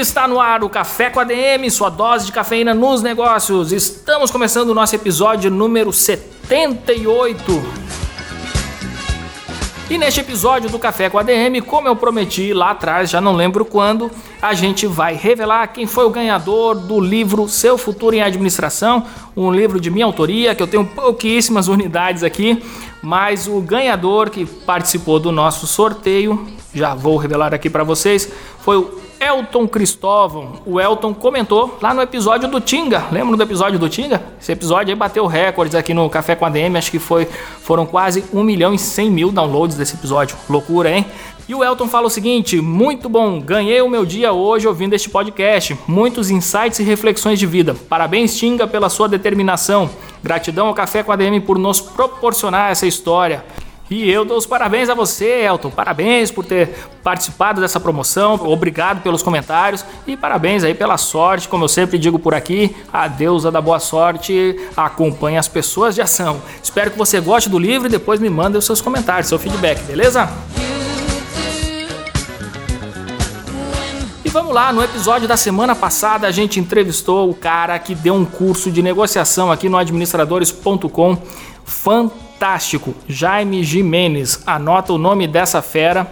Está no ar o Café com ADM, sua dose de cafeína nos negócios. Estamos começando o nosso episódio número 78. E neste episódio do Café com ADM, como eu prometi lá atrás, já não lembro quando, a gente vai revelar quem foi o ganhador do livro Seu Futuro em Administração, um livro de minha autoria, que eu tenho pouquíssimas unidades aqui, mas o ganhador que participou do nosso sorteio, já vou revelar aqui para vocês, foi o Elton Cristóvão. O Elton comentou lá no episódio do Tinga. Lembra do episódio do Tinga? Esse episódio aí bateu recordes aqui no Café com a DM. Acho que foi, foram quase 1 milhão e 100 mil downloads desse episódio. Loucura, hein? E o Elton fala o seguinte: muito bom, ganhei o meu dia hoje ouvindo este podcast. Muitos insights e reflexões de vida. Parabéns, Tinga, pela sua determinação. Gratidão ao Café com a DM por nos proporcionar essa história. E eu dou os parabéns a você, Elton. Parabéns por ter participado dessa promoção. Obrigado pelos comentários e parabéns aí pela sorte. Como eu sempre digo por aqui, a deusa da boa sorte acompanha as pessoas de ação. Espero que você goste do livro e depois me mande os seus comentários, seu feedback, beleza? Vamos lá, no episódio da semana passada a gente entrevistou o cara que deu um curso de negociação aqui no administradores.com. Fantástico fantástico, Jaime Jimenez. Anota o nome dessa fera,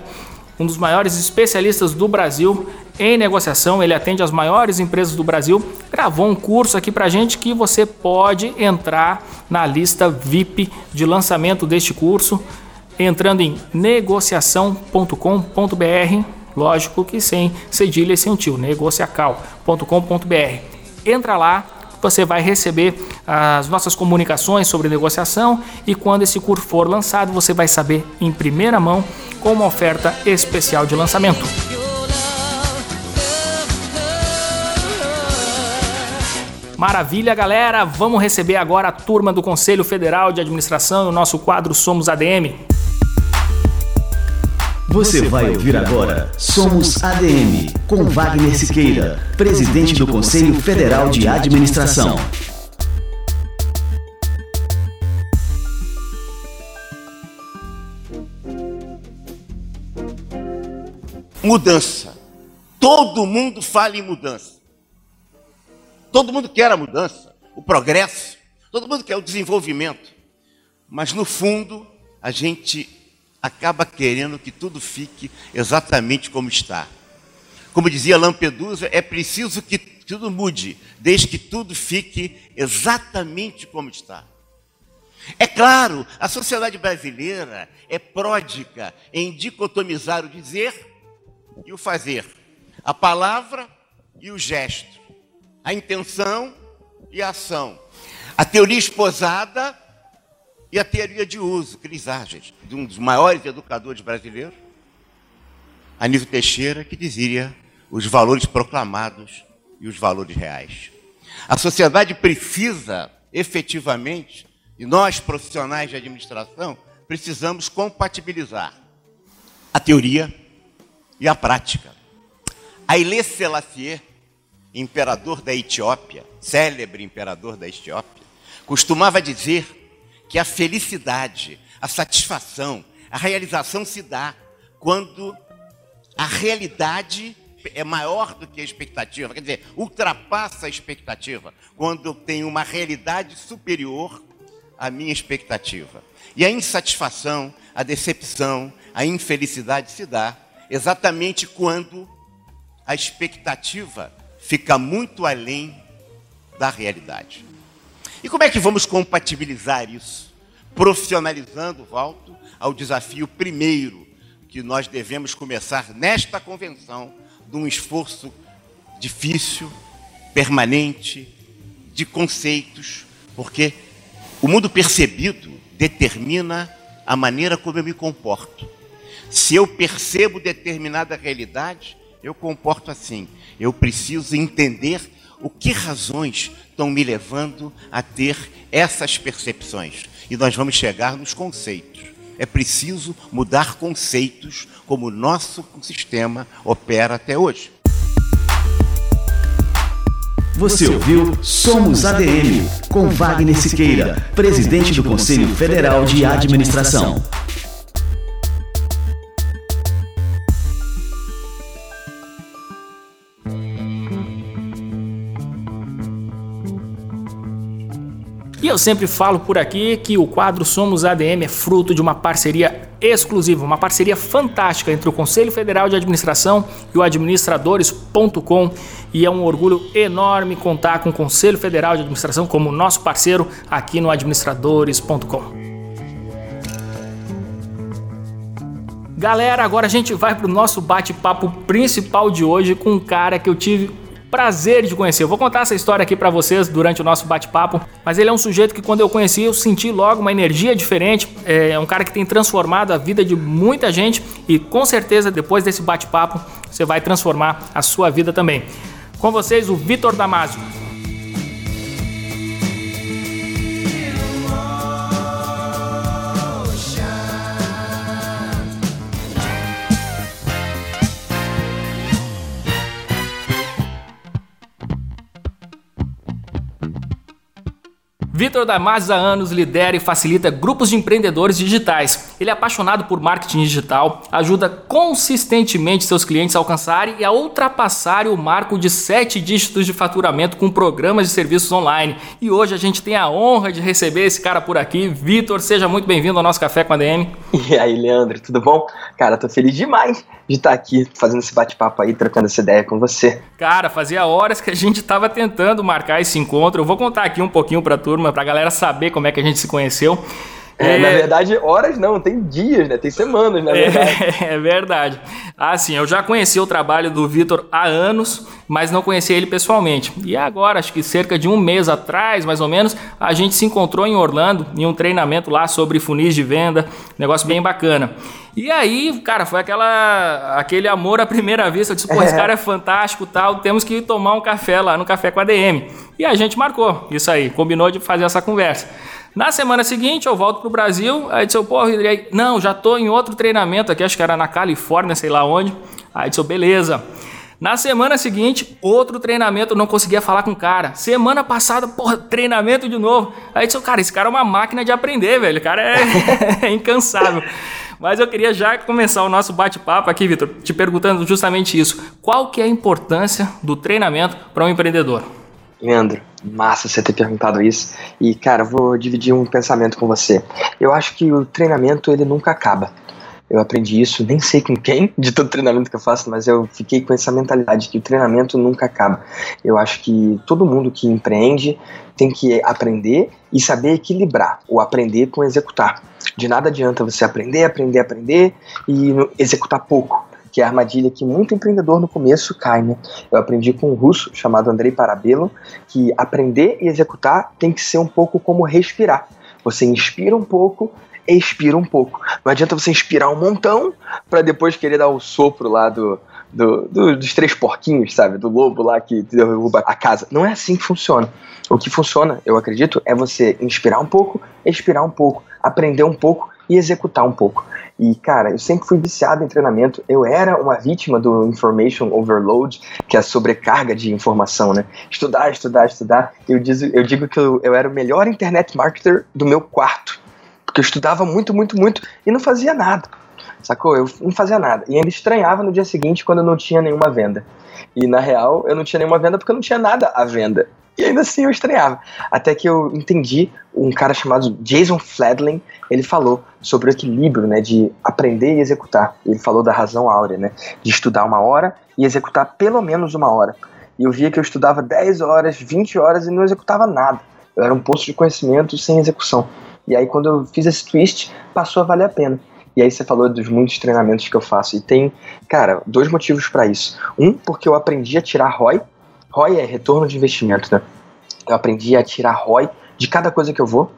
um dos maiores especialistas do Brasil em negociação. Ele atende as maiores empresas do Brasil. Gravou um curso aqui pra gente que você pode entrar na lista VIP de lançamento deste curso entrando em negociação.com.br. Lógico que sem cedilha e sem tio, negociacal.com.br. Entra lá, você vai receber as nossas comunicações sobre negociação e quando esse curso for lançado, você vai saber em primeira mão com uma oferta especial de lançamento. Maravilha, galera! Vamos receber agora a turma do Conselho Federal de Administração e o nosso quadro Somos ADM. Você vai ouvir agora Somos ADM, com Wagner Siqueira, presidente do Conselho Federal de Administração. Mudança. Todo mundo fala em mudança. Todo mundo quer a mudança, o progresso. Todo mundo quer o desenvolvimento. Mas no fundo, a gente acaba querendo que tudo fique exatamente como está. Como dizia Lampedusa, é preciso que tudo mude, desde que tudo fique exatamente como está. É claro, a sociedade brasileira é pródiga em dicotomizar o dizer e o fazer, a palavra e o gesto, a intenção e a ação, a teoria esposada e a teoria de uso, Cris Arges, de um dos maiores educadores brasileiros, Anísio Teixeira, que dizia os valores proclamados e os valores reais. A sociedade precisa, efetivamente, e nós, profissionais de administração, precisamos compatibilizar a teoria e a prática. Haile Selassie, imperador da Etiópia, célebre imperador da Etiópia, costumava dizer que a felicidade, a satisfação, a realização se dá quando a realidade é maior do que a expectativa, quer dizer, ultrapassa a expectativa, quando eu tenho uma realidade superior à minha expectativa. E a insatisfação, a decepção, a infelicidade se dá exatamente quando a expectativa fica muito além da realidade. E como é que vamos compatibilizar isso? Profissionalizando, volto ao desafio primeiro que nós devemos começar nesta convenção, de um esforço difícil, permanente, de conceitos, porque o mundo percebido determina a maneira como eu me comporto. Se eu percebo determinada realidade, eu comporto assim. Eu preciso entender o que razões estão me levando a ter essas percepções? E nós vamos chegar nos conceitos. É preciso mudar conceitos como o nosso sistema opera até hoje. Você ouviu Somos ADM, com Wagner Siqueira, presidente do Conselho Federal de Administração. E eu sempre falo por aqui que o quadro Somos ADM é fruto de uma parceria exclusiva, uma parceria fantástica entre o Conselho Federal de Administração e o administradores.com e é um orgulho enorme contar com o Conselho Federal de Administração como nosso parceiro aqui no administradores.com. Galera, agora a gente vai para o nosso bate-papo principal de hoje com um cara que eu tive prazer de conhecer. Eu vou contar essa história aqui para vocês durante o nosso bate-papo, mas ele é um sujeito que quando eu conheci eu senti logo uma energia diferente. É um cara que tem transformado a vida de muita gente e com certeza depois desse bate-papo você vai transformar a sua vida também. Com vocês o Vitor Damasio. Vitor Damasio há anos lidera e facilita grupos de empreendedores digitais. Ele é apaixonado por marketing digital, ajuda consistentemente seus clientes a alcançarem e a ultrapassarem o marco de sete dígitos de faturamento com programas de serviços online. E hoje a gente tem a honra de receber esse cara por aqui. Vitor, seja muito bem-vindo ao nosso Café com a DM. E aí, Leandro, tudo bom? Cara, tô feliz demais de estar aqui fazendo esse bate-papo aí, trocando essa ideia com você. Cara, fazia horas que a gente estava tentando marcar esse encontro. Eu vou contar aqui um pouquinho para a turma, para a galera saber como é que a gente se conheceu. É, é, na verdade, horas não, tem dias, né? Tem semanas, na verdade. É, é verdade. Assim, eu já conheci o trabalho do Vitor há anos, mas não conhecia ele pessoalmente. E agora, acho que cerca de um mês atrás, mais ou menos, a gente se encontrou em Orlando, em um treinamento lá sobre funis de venda, negócio bem bacana. E aí, cara, foi aquela, aquele amor à primeira vista. Eu disse, pô, esse cara é fantástico tal, temos que tomar um café lá no Café com a DM. E a gente marcou isso aí, combinou de fazer essa conversa. Na semana seguinte, eu volto pro Brasil. Aí disse, pô, Rodrigo, não, já tô em outro treinamento aqui, acho que era na Califórnia, sei lá onde. Aí disse, beleza. Na semana seguinte, outro treinamento, não conseguia falar com o cara. Semana passada, porra, treinamento de novo. Aí disse, cara, esse cara é uma máquina de aprender, velho. O cara é, é incansável. Mas eu queria já começar o nosso bate-papo aqui, Vitor, te perguntando justamente isso. Qual que é a importância do treinamento para um empreendedor? Leandro, massa você ter perguntado isso. E, cara, vou dividir um pensamento com você. Eu acho que o treinamento, ele nunca acaba. Eu aprendi isso, nem sei com quem, de todo treinamento que eu faço, mas eu fiquei com essa mentalidade que o treinamento nunca acaba. Eu acho que todo mundo que empreende tem que aprender e saber equilibrar o aprender com executar. De nada adianta você aprender, aprender, aprender e executar pouco que é a armadilha que muito empreendedor no começo cai, né? Eu aprendi com um russo chamado Andrei Parabelo que aprender e executar tem que ser um pouco como respirar. Você inspira um pouco, expira um pouco. Não adianta você inspirar um montão para depois querer dar o sopro lá do, do, do, dos três porquinhos, sabe? Do lobo lá que derruba a casa. Não é assim que funciona. O que funciona, eu acredito, é você inspirar um pouco, expirar um pouco, aprender um pouco e executar um pouco. E, cara, eu sempre fui viciado em treinamento. Eu era uma vítima do information overload, que é a sobrecarga de informação, né? Estudar, estudar, estudar. Eu, diz, eu digo que eu, eu era o melhor internet marketer do meu quarto. Porque eu estudava muito, muito, muito e não fazia nada. Sacou? Eu não fazia nada. E ainda estranhava no dia seguinte quando eu não tinha nenhuma venda. E na real, eu não tinha nenhuma venda porque eu não tinha nada à venda. E ainda assim eu estranhava. Até que eu entendi um cara chamado Jason Fladlin, ele falou sobre o equilíbrio, né, de aprender e executar. Ele falou da razão áurea, né, de estudar uma hora e executar pelo menos uma hora. E eu via que eu estudava 10 horas, 20 horas e não executava nada. Eu era um poço de conhecimento sem execução. E aí quando eu fiz esse twist, passou a valer a pena. E aí você falou dos muitos treinamentos que eu faço. E tem, cara, dois motivos para isso. Um, porque eu aprendi a tirar ROI, ROI é retorno de investimento, né? Eu aprendi a tirar ROI de cada coisa que eu vou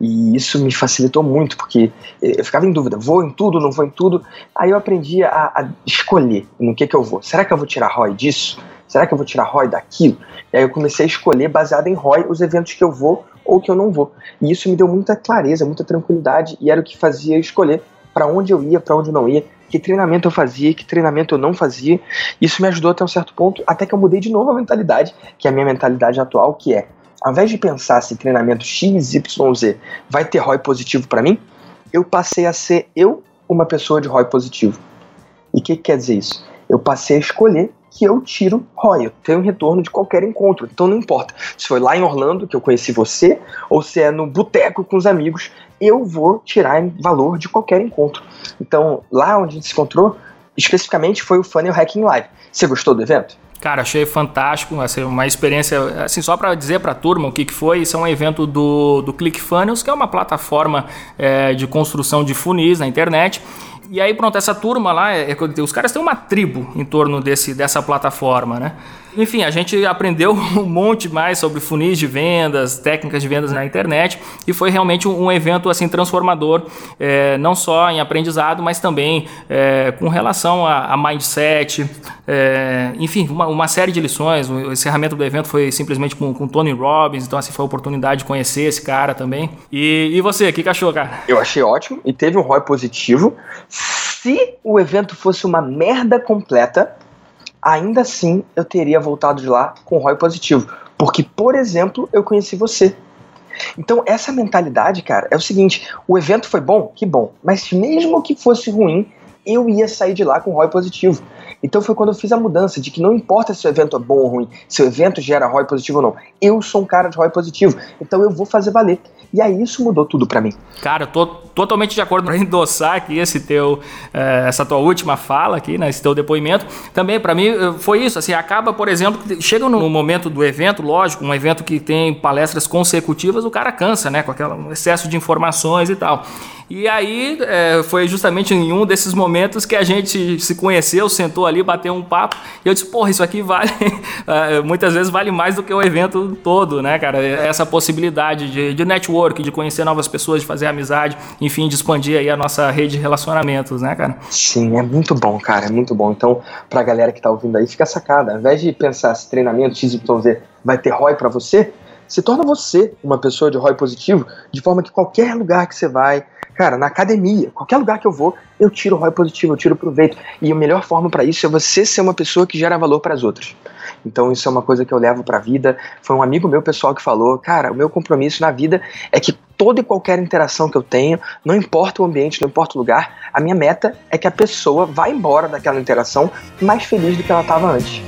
e isso me facilitou muito porque eu ficava em dúvida, vou em tudo, não vou em tudo. Aí eu aprendi a, a escolher no que que eu vou. Será que eu vou tirar ROI disso? Será que eu vou tirar ROI daquilo? E aí eu comecei a escolher, baseado em ROI, os eventos que eu vou ou que eu não vou. E isso me deu muita clareza, muita tranquilidade, e era o que fazia escolher para onde eu ia, para onde eu não ia, que treinamento eu fazia, que treinamento eu não fazia. Isso me ajudou até um certo ponto, até que eu mudei de novo a mentalidade, que é a minha mentalidade atual, que é, ao invés de pensar se treinamento X, Y, Z vai ter ROI positivo para mim, eu passei a ser eu uma pessoa de ROI positivo. E o que, que quer dizer isso? Eu passei a escolher que eu tiro eu tenho um retorno de qualquer encontro. Então não importa se foi lá em Orlando que eu conheci você ou se é no boteco com os amigos, eu vou tirar valor de qualquer encontro. Então lá onde a gente se encontrou, especificamente foi o Funnel Hacking Live. Você gostou do evento? Cara, achei fantástico, assim, uma experiência, assim, só para dizer para a turma o que, que foi, isso é um evento do, do ClickFunnels, que é uma plataforma é, de construção de funis na internet, e aí, pronto, essa turma lá, é, é, os caras têm uma tribo em torno desse, dessa plataforma, né? Enfim, a gente aprendeu um monte mais sobre funis de vendas, técnicas de vendas na internet e foi realmente um, evento assim transformador, é, não só em aprendizado, mas também é, com relação a, a mindset, é, enfim, uma, uma, série de lições. O encerramento do evento foi simplesmente com, com Tony Robbins, então assim foi a oportunidade de conhecer esse cara também. E, e você, o que, que achou, cara? Eu achei ótimo e teve um ROI positivo. Se o evento fosse uma merda completa, ainda assim eu teria voltado de lá com ROI positivo. Porque, por exemplo, eu conheci você. Então, essa mentalidade, cara, é o seguinte: o evento foi bom? Que bom. Mas mesmo que fosse ruim, eu ia sair de lá com ROI positivo. Então foi quando eu fiz a mudança de que não importa se o evento é bom ou ruim, se o evento gera ROI positivo ou não. Eu sou um cara de ROI positivo, então eu vou fazer valer. E aí isso mudou tudo para mim. Cara, eu tô totalmente de acordo para endossar aqui esse teu, eh, essa tua última fala aqui, né, esse teu depoimento. Também para mim eh, foi isso, assim, acaba, por exemplo, chega no momento do evento, lógico, um evento que tem palestras consecutivas, o cara cansa, né, com aquele excesso de informações e tal. E aí é, foi justamente em um desses momentos que a gente se conheceu, sentou ali, bateu um papo, e eu disse, porra, isso aqui vale, muitas vezes vale mais do que o evento todo, né, cara? Essa possibilidade de, de network, de conhecer novas pessoas, de fazer amizade, enfim, de expandir aí a nossa rede de relacionamentos, né, cara? Sim, é muito bom, cara, é muito bom. Então, pra galera que tá ouvindo aí, fica sacada. Ao invés de pensar se treinamento XYZ vai ter ROI para você, se torna você uma pessoa de ROI positivo, de forma que qualquer lugar que você vai, Cara, na academia, qualquer lugar que eu vou, eu tiro ROI positivo, eu tiro proveito. E a melhor forma para isso é você ser uma pessoa que gera valor para as outras. Então isso é uma coisa que eu levo para a vida. Foi um amigo meu pessoal que falou, cara, o meu compromisso na vida é que toda e qualquer interação que eu tenho, não importa o ambiente, não importa o lugar, a minha meta é que a pessoa vá embora daquela interação mais feliz do que ela estava antes.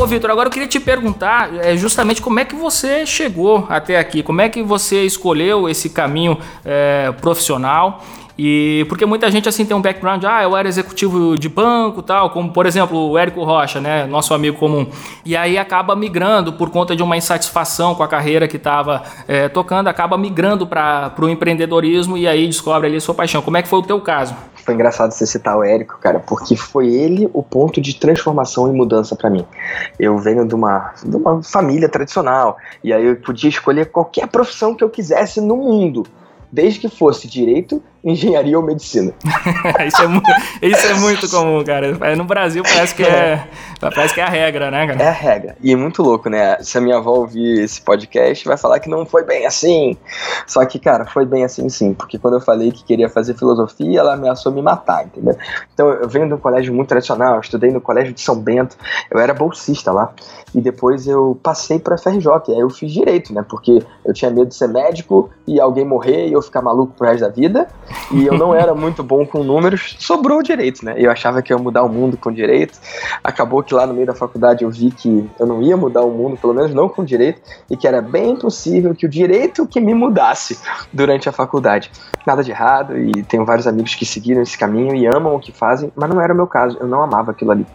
Ô, Vitor, agora eu queria te perguntar é, justamente como é que você chegou até aqui, como é que você escolheu esse caminho é, profissional e porque muita gente assim tem um background, ah, eu era executivo de banco, tal, como por exemplo o Érico Rocha, né, nosso amigo comum. E aí acaba migrando por conta de uma insatisfação com a carreira que estava é, tocando, acaba migrando para o empreendedorismo e aí descobre ali a sua paixão. Como é que foi o teu caso? Foi engraçado você citar o Érico, cara, porque foi ele o ponto de transformação e mudança para mim. Eu venho de uma, de uma família tradicional, e aí eu podia escolher qualquer profissão que eu quisesse no mundo, desde que fosse direito, engenharia ou medicina. isso, é muito, isso é muito comum, cara. É, no Brasil parece que é, parece que é a regra, né, cara? É a regra. E é muito louco, né? Se a minha avó ouvir esse podcast, vai falar que não foi bem assim. Só que, cara, foi bem assim sim. Porque quando eu falei que queria fazer filosofia, ela ameaçou me matar, entendeu? Então eu venho de um colégio muito tradicional, eu estudei no colégio de São Bento, eu era bolsista lá. E depois eu passei para FRJ, aí eu fiz direito, né? Porque eu tinha medo de ser médico e alguém morrer e eu ficar maluco pro resto da vida e eu não era muito bom com números, sobrou direito, né? Eu achava que ia mudar o mundo com direito. Acabou que lá no meio da faculdade eu vi que eu não ia mudar o mundo, pelo menos não com direito, e que era bem possível que o direito que me mudasse durante a faculdade. Nada de errado, e tenho vários amigos que seguiram esse caminho e amam o que fazem, mas não era o meu caso, eu não amava aquilo ali.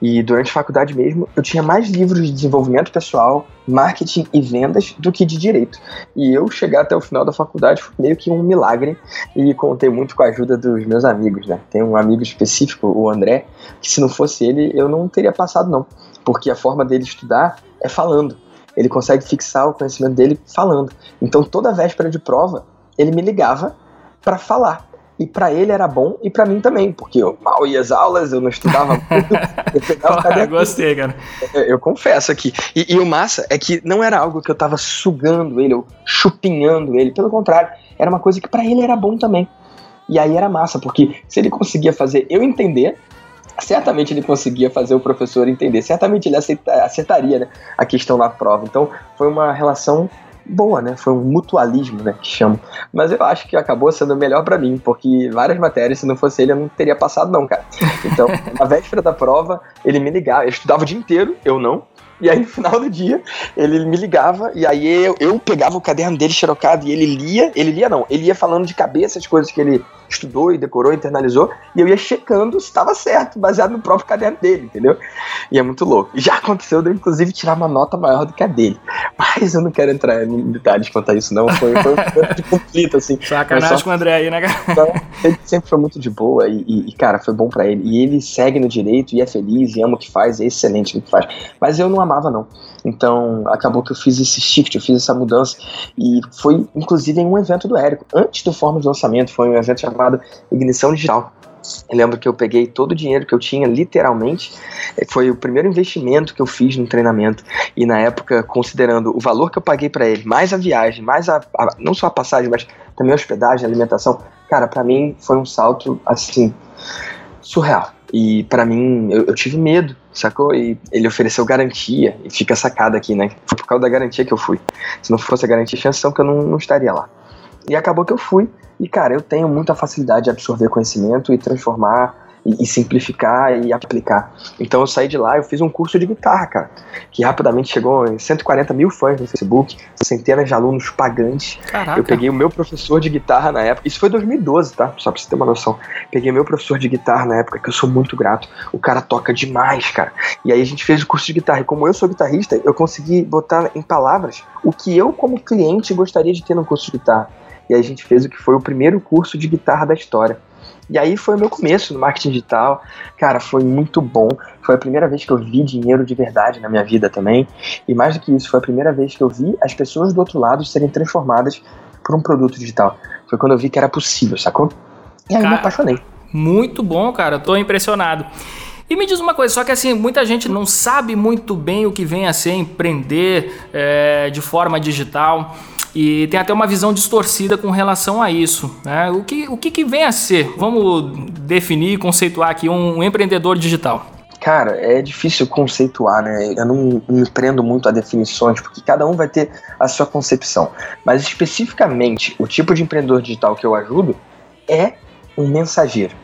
E durante a faculdade mesmo, eu tinha mais livros de desenvolvimento pessoal, marketing e vendas do que de direito. E eu chegar até o final da faculdade foi meio que um milagre e contei muito com a ajuda dos meus amigos, né? Tem um amigo específico, o André, que se não fosse ele, eu não teria passado não, porque a forma dele estudar é falando. Ele consegue fixar o conhecimento dele falando. Então toda véspera de prova, ele me ligava para falar. E para ele era bom e para mim também, porque eu mal ia às aulas, eu não estudava muito. eu pegava Gostei, cara. Eu, eu confesso aqui. E, e, o massa é que não era algo que eu tava sugando ele, ou chupinhando ele. Pelo contrário, era uma coisa que para ele era bom também. E aí era massa, porque se ele conseguia fazer eu entender, certamente ele conseguia fazer o professor entender. Certamente ele aceita, acertaria né, a questão na prova. Então foi uma relação boa, né? Foi um mutualismo, né? Que chamo. Mas eu acho que acabou sendo melhor para mim, porque várias matérias, se não fosse ele, eu não teria passado, não, cara. Então, na véspera da prova, ele me ligava. Eu estudava o dia inteiro, eu não. E aí, no final do dia, ele me ligava e aí eu, eu pegava o caderno dele xerocado e ele lia. Ele lia, não, ele ia falando de cabeça as coisas que ele estudou e decorou, internalizou, e eu ia checando se estava certo, baseado no próprio caderno dele, entendeu? E é muito louco. Já aconteceu de eu, inclusive, tirar uma nota maior do que a dele. Mas eu não quero entrar em detalhes quanto a isso, não. Foi, foi um de conflito, assim. Sacanagem só... com o André aí, né, cara? Então, ele sempre foi muito de boa e, e, cara, foi bom para ele. E ele segue no direito e é feliz e ama o que faz, é excelente no que faz. Mas eu não amava, não. Então, acabou que eu fiz esse shift, eu fiz essa mudança. E foi, inclusive, em um evento do Érico. Antes do Fórmula de Lançamento, foi um evento chamado Ignição Digital. Eu lembro que eu peguei todo o dinheiro que eu tinha, literalmente. Eh, foi o primeiro investimento que eu fiz no treinamento. E na época, considerando o valor que eu paguei para ele, mais a viagem, mais a, a, não só a passagem, mas também a hospedagem, a alimentação, cara, para mim foi um salto assim surreal. E para mim, eu, eu, tive medo, sacou? E ele ofereceu garantia, e fica sacada aqui, né? Foi por causa da garantia que eu fui. Se não fosse a garantia, chance que eu não, não estaria lá. E acabou que eu fui. E, cara, eu tenho muita facilidade de absorver conhecimento e transformar e, e, simplificar e aplicar. Então eu saí de lá, eu fiz um curso de guitarra, cara, que rapidamente chegou em 140 mil fãs no Facebook, centenas de alunos pagantes. Caraca. Eu peguei o meu professor de guitarra na época, isso foi 2012, tá? Só pra você ter uma noção. Peguei meu professor de guitarra na época, que eu sou muito grato. O cara toca demais, cara. E aí a gente fez o curso de guitarra. E como eu sou guitarrista, eu consegui botar em palavras o que eu, como cliente, gostaria de ter no curso de guitarra. E aí a gente fez o que foi o primeiro curso de guitarra da história. E aí foi o meu começo no marketing digital. Cara, foi muito bom. Foi a primeira vez que eu vi dinheiro de verdade na minha vida também. E mais do que isso, foi a primeira vez que eu vi as pessoas do outro lado serem transformadas por um produto digital. Foi quando eu vi que era possível, sacou? E aí cara, me apaixonei. Muito bom, cara. Tô impressionado. E me diz uma coisa, só que assim, muita gente não sabe muito bem o que vem a ser empreender é, de forma digital e tem até uma visão distorcida com relação a isso. Né? O, que, o que, que vem a ser? Vamos definir, conceituar aqui um, um empreendedor digital. Cara, é difícil conceituar, né? Eu não me prendo muito a definições, porque cada um vai ter a sua concepção. Mas especificamente, o tipo de empreendedor digital que eu ajudo é um mensageiro.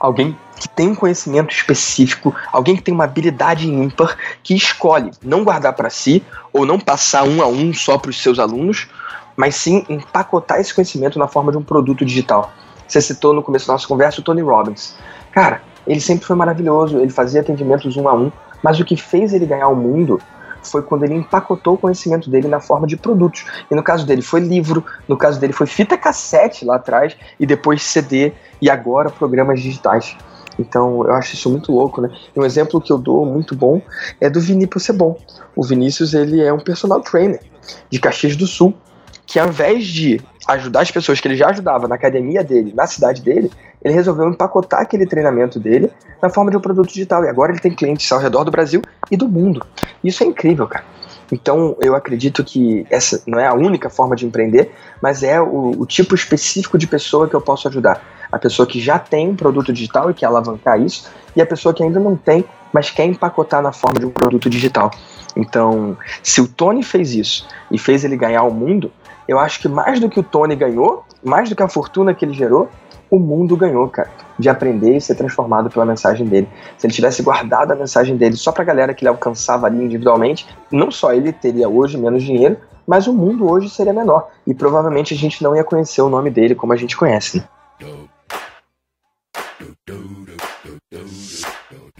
Alguém que tem um conhecimento específico, alguém que tem uma habilidade ímpar, que escolhe não guardar para si ou não passar um a um só para os seus alunos, mas sim empacotar esse conhecimento na forma de um produto digital. Você citou no começo da nossa conversa o Tony Robbins. Cara, ele sempre foi maravilhoso, ele fazia atendimentos um a um, mas o que fez ele ganhar o mundo foi quando ele empacotou o conhecimento dele na forma de produtos. E no caso dele foi livro, no caso dele foi fita cassete lá atrás, e depois CD, e agora programas digitais. Então eu acho isso muito louco, né? Um exemplo que eu dou muito bom é do Vinícius Sebon. O Vinícius ele é um personal trainer de Caxias do Sul que ao invés de ajudar as pessoas que ele já ajudava na academia dele, na cidade dele, ele resolveu empacotar aquele treinamento dele na forma de um produto digital. E agora ele tem clientes ao redor do Brasil e do mundo. Isso é incrível, cara. Então, eu acredito que essa não é a única forma de empreender, mas é o, o, tipo específico de pessoa que eu posso ajudar. A pessoa que já tem um produto digital e quer alavancar isso, e a pessoa que ainda não tem, mas quer empacotar na forma de um produto digital. Então, se o Tony fez isso e fez ele ganhar o mundo, eu acho que mais do que o Tony ganhou, mais do que a fortuna que ele gerou, o mundo ganhou, cara, de aprender e ser transformado pela mensagem dele. Se ele tivesse guardado a mensagem dele só pra galera que ele alcançava ali individualmente, não só ele teria hoje menos dinheiro, mas o mundo hoje seria menor. E provavelmente a gente não ia conhecer o nome dele como a gente conhece. Né?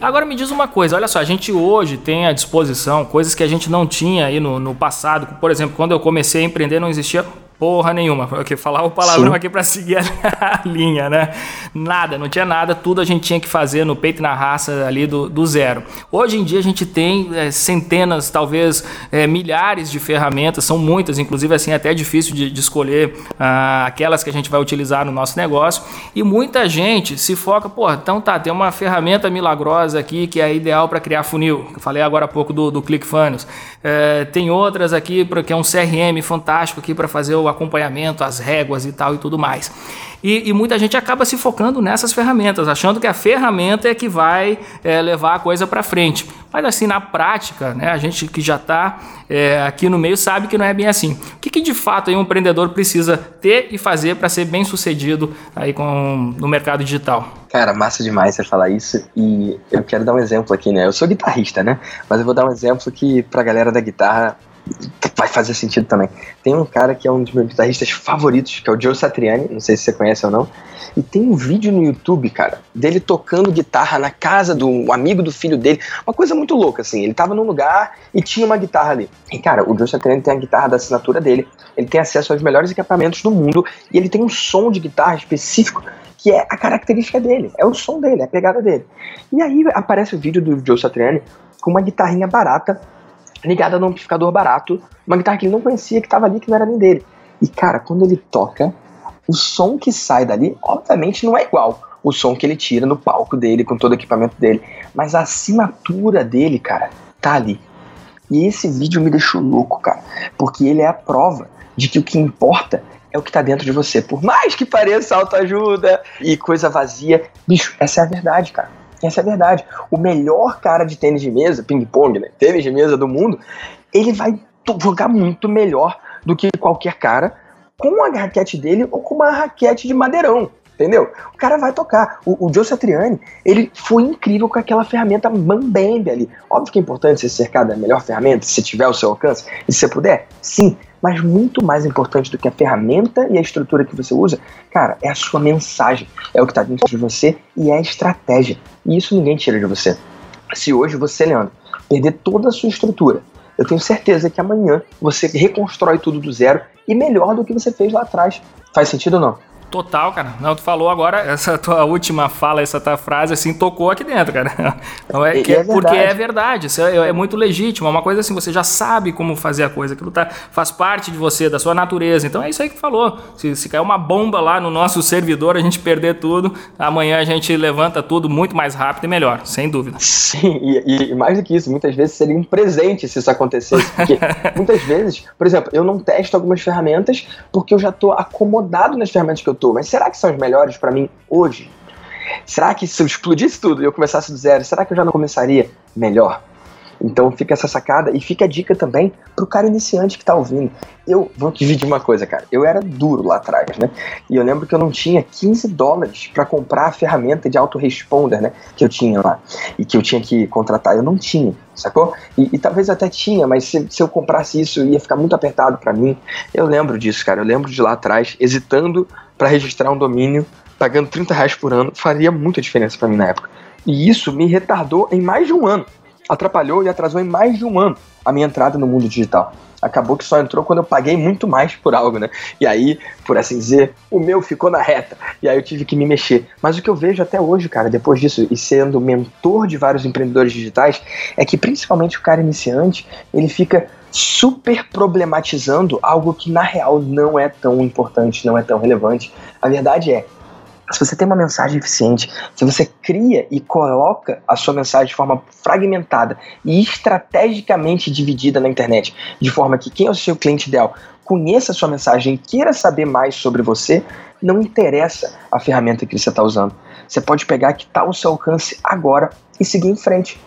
Agora me diz uma coisa, olha só, a gente hoje tem à disposição coisas que a gente não tinha aí no, no passado. Por exemplo, quando eu comecei a empreender não existia porra nenhuma. Porque falar o palavrão Sim. aqui para seguir a, linha, né? Nada, não tinha nada, tudo a gente tinha que fazer no peito e na raça ali do, do zero. Hoje em dia a gente tem é, centenas, talvez é, milhares de ferramentas, são muitas, inclusive assim, até é difícil de, de escolher ah, aquelas que a gente vai utilizar no nosso negócio. E muita gente se foca, pô, então tá, tem uma ferramenta milagrosa aqui que é ideal para criar funil. Eu falei agora há pouco do, do ClickFunnels. É, tem outras aqui, que é um CRM fantástico aqui para fazer o acompanhamento, as réguas e tal e tudo mais. E, e, muita gente acaba se focando nessas ferramentas, achando que a ferramenta é que vai é, levar a coisa para frente. Mas assim, na prática, né, a gente que já está é, aqui no meio sabe que não é bem assim. O que, que de fato um empreendedor precisa ter e fazer para ser bem sucedido aí com, no mercado digital? Cara, massa demais você falar isso e eu quero dar um exemplo aqui, né? Eu sou guitarrista, né? Mas eu vou dar um exemplo que para a galera da guitarra vai fazer sentido também. Tem um cara que é um dos meus guitarristas favoritos, que é o Joe Satriani, não sei se você conhece ou não. E tem um vídeo no YouTube, cara, dele tocando guitarra na casa do amigo do filho dele. Uma coisa muito louca, assim. Ele tava num lugar e tinha uma guitarra ali. E, cara, o Joe Satriani tem a guitarra da assinatura dele. Ele tem acesso aos melhores equipamentos do mundo. E ele tem um som de guitarra específico que é a característica dele. É o som dele, é a pegada dele. E aí aparece o vídeo do Joe Satriani com uma guitarrinha barata ligada no amplificador barato, uma guitarra que ele não conhecia, que estava ali, que não era nem dele. E cara, quando ele toca, o som que sai dali, obviamente, não é igual o som que ele tira no palco dele, com todo o equipamento dele. Mas a assinatura dele, cara, tá ali. E esse vídeo me deixou louco, cara. Porque ele é a prova de que o que importa é o que tá dentro de você. Por mais que pareça autoajuda e coisa vazia, bicho, essa é a verdade, cara. Essa é a verdade. O melhor cara de tênis de mesa, ping-pong, né? Tênis de mesa do mundo, ele vai jogar muito melhor do que qualquer cara com a raquete dele ou com uma raquete de madeirão. Entendeu? O cara vai tocar. O, o Joe Satriani, ele foi incrível com aquela ferramenta Mambembe ali. Óbvio que é importante você cercar da melhor ferramenta, se tiver ao seu alcance, e se você puder, sim. Mas muito mais importante do que a ferramenta e a estrutura que você usa, cara, é a sua mensagem. É o que está dentro de você e é a estratégia. E isso ninguém tira de você. Se hoje você, Leandro, perder toda a sua estrutura, eu tenho certeza que amanhã você reconstrói tudo do zero e melhor do que você fez lá atrás. Faz sentido ou não? Total, cara. Não, tu falou agora, essa tua última fala, essa tua frase, assim, tocou aqui dentro, cara. Então é, que, é porque é verdade, isso é, é, muito legítimo. É uma coisa assim, você já sabe como fazer a coisa, aquilo tá, faz parte de você, da sua natureza. Então é isso aí que tu falou. Se, se cair uma bomba lá no nosso servidor, a gente perder tudo, amanhã a gente levanta tudo muito mais rápido e melhor, sem dúvida. Sim, e, e mais do que isso, muitas vezes seria um presente se isso acontecesse. Porque muitas vezes, por exemplo, eu não testo algumas ferramentas porque eu já estou acomodado nas ferramentas que eu mas será que são os melhores para mim hoje? Será que se eu explodisse tudo e eu começasse do zero, será que eu já não começaria melhor? Então fica essa sacada e fica a dica também pro cara iniciante que tá ouvindo. Eu vou dividir uma coisa, cara. Eu era duro lá atrás, né? E eu lembro que eu não tinha 15 dólares para comprar a ferramenta de autoresponder, né? Que eu tinha lá. E que eu tinha que contratar. Eu não tinha, sacou? E, e talvez até tinha, mas se, se eu comprasse isso ia ficar muito apertado para mim. Eu lembro disso, cara. Eu lembro de lá atrás, hesitando para registrar um domínio, pagando 30 reais por ano, faria muita diferença para mim na época. E isso me retardou em mais de um ano. Atrapalhou e atrasou em mais de um ano a minha entrada no mundo digital. Acabou que só entrou quando eu paguei muito mais por algo, né? E aí, por assim dizer, o meu ficou na reta. E aí eu tive que me mexer. Mas o que eu vejo até hoje, cara, depois disso, e sendo mentor de vários empreendedores digitais, é que principalmente o cara iniciante, ele fica super problematizando algo que na real não é tão importante, não é tão relevante. A verdade é, se você tem uma mensagem eficiente, se você cria e coloca a sua mensagem de forma fragmentada e estrategicamente dividida na internet, de forma que quem é o seu cliente ideal conheça a sua mensagem e queira saber mais sobre você, não interessa a ferramenta que você está usando. Você pode pegar que está ao seu alcance agora e seguir em frente.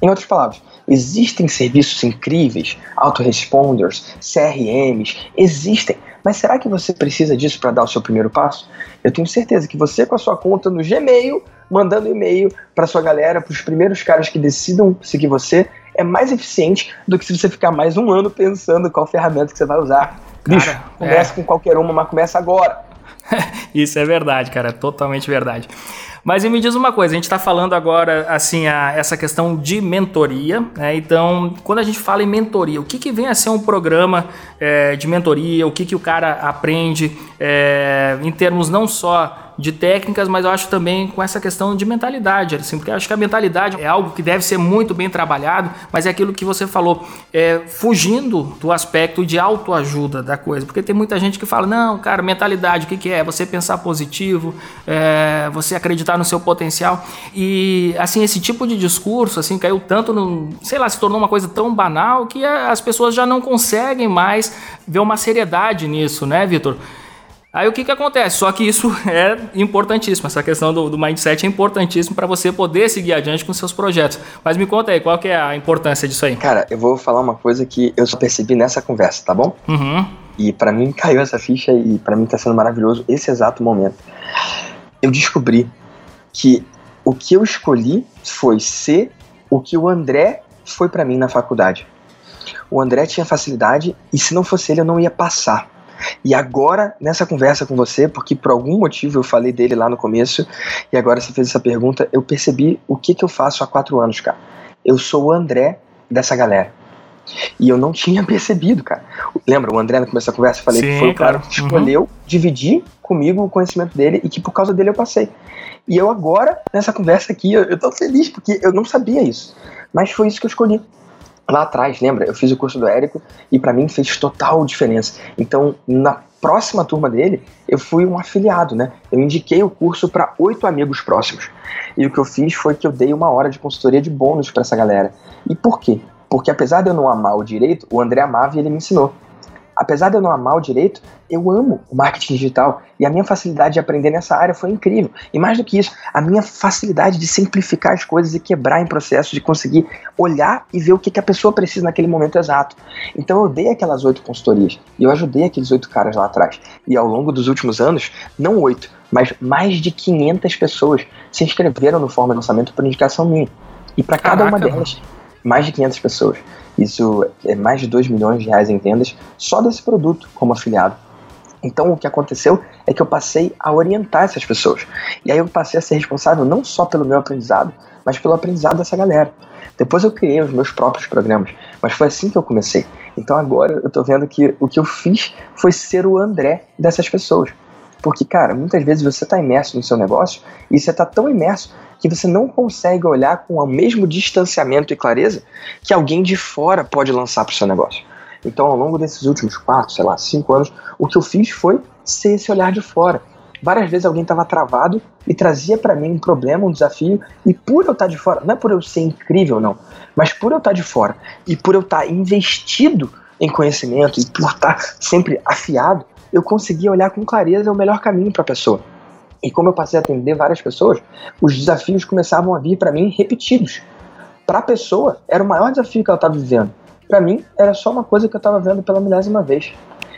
Em outras palavras, existem serviços incríveis, autoresponders, CRMs, existem, mas será que você precisa disso para dar o seu primeiro passo? Eu tenho certeza que você, com a sua conta no Gmail, mandando e-mail para sua galera, para os primeiros caras que decidam seguir você, é mais eficiente do que se você ficar mais um ano pensando qual ferramenta que você vai usar. Cara, Bicho, começa é. com qualquer uma, mas começa agora. Isso é verdade, cara, totalmente verdade. Mas me diz uma coisa, a gente está falando agora, assim, a, essa questão de mentoria, né? Então, quando a gente fala em mentoria, o que, que vem a ser um programa é, de mentoria? O que, que o cara aprende é, em termos não só de técnicas, mas eu acho também com essa questão de mentalidade, assim, porque eu acho que a mentalidade é algo que deve ser muito bem trabalhado, mas é aquilo que você falou, é, fugindo do aspecto de autoajuda da coisa, porque tem muita gente que fala, não, cara, mentalidade, o que, que é? Você pensar positivo, é, você acreditar no seu potencial, e assim, esse tipo de discurso, assim, caiu tanto no, sei lá, se tornou uma coisa tão banal que as pessoas já não conseguem mais ver uma seriedade nisso, né, Vitor? Aí o que, que acontece? Só que isso é importantíssimo, essa questão do, do mindset é importantíssimo para você poder seguir adiante com seus projetos. Mas me conta aí, qual que é a importância disso aí? Cara, eu vou falar uma coisa que eu só percebi nessa conversa, tá bom? Uhum. E para mim caiu essa ficha e para mim tá sendo maravilhoso esse exato momento. Eu descobri que o que eu escolhi foi ser o que o André foi para mim na faculdade. O André tinha facilidade e se não fosse ele eu não ia passar. E agora, nessa conversa com você, porque por algum motivo eu falei dele lá no começo, e agora você fez essa pergunta, eu percebi o que, que eu faço há quatro anos, cara. Eu sou o André dessa galera. E eu não tinha percebido, cara. Lembra, o André, no começo da conversa, eu falei Sim, que foi o cara claro. que escolheu Uhum. dividir comigo o conhecimento dele e que por causa dele eu passei. E eu agora, nessa conversa aqui, eu, eu tô feliz, porque eu não sabia isso. Mas foi isso que eu escolhi. Lá atrás, lembra? Eu fiz o curso do Érico e pra mim fez total diferença. Então, na próxima turma dele, eu fui um afiliado, né? Eu indiquei o curso para oito amigos próximos. E o que eu fiz foi que eu dei uma hora de consultoria de bônus para essa galera. E por quê? Porque apesar de eu não amar o direito, o André amava e ele me ensinou. Apesar de eu não amar o direito, eu amo o marketing digital e a minha facilidade de aprender nessa área foi incrível. E mais do que isso, a minha facilidade de simplificar as coisas e quebrar em processo, de conseguir olhar e ver o que, que a pessoa precisa naquele momento exato. Então eu dei aquelas oito consultorias e eu ajudei aqueles oito caras lá atrás. E ao longo dos últimos anos, não oito, mas mais de 500 pessoas se inscreveram no Forma de Lançamento por indicação minha. E para cada uma delas, mais de 500 pessoas. Isso é mais de 2 milhões de reais em vendas só desse produto como afiliado. Então o que aconteceu é que eu passei a orientar essas pessoas. E aí eu passei a ser responsável não só pelo meu aprendizado, mas pelo aprendizado dessa galera. Depois eu criei os meus próprios programas, mas foi assim que eu comecei. Então agora eu tô vendo que o que eu fiz foi ser o André dessas pessoas. Porque, cara, muitas vezes você tá imerso no seu negócio e você tá tão imerso que você não consegue olhar com o mesmo distanciamento e clareza que alguém de fora pode lançar para o seu negócio. Então, ao longo desses últimos quatro, sei lá, cinco anos, o que eu fiz foi ser esse olhar de fora. Várias vezes alguém estava travado e trazia para mim um problema, um desafio, e por eu estar de fora, não é por eu ser incrível, não, mas por eu estar de fora e por eu estar investido em conhecimento e por estar sempre afiado, eu conseguia olhar com clareza o melhor caminho para a pessoa. E como eu passei a atender várias pessoas, os desafios começavam a vir para mim repetidos. Para a pessoa, era o maior desafio que ela estava vivendo. Para mim, era só uma coisa que eu estava vendo pela milésima vez.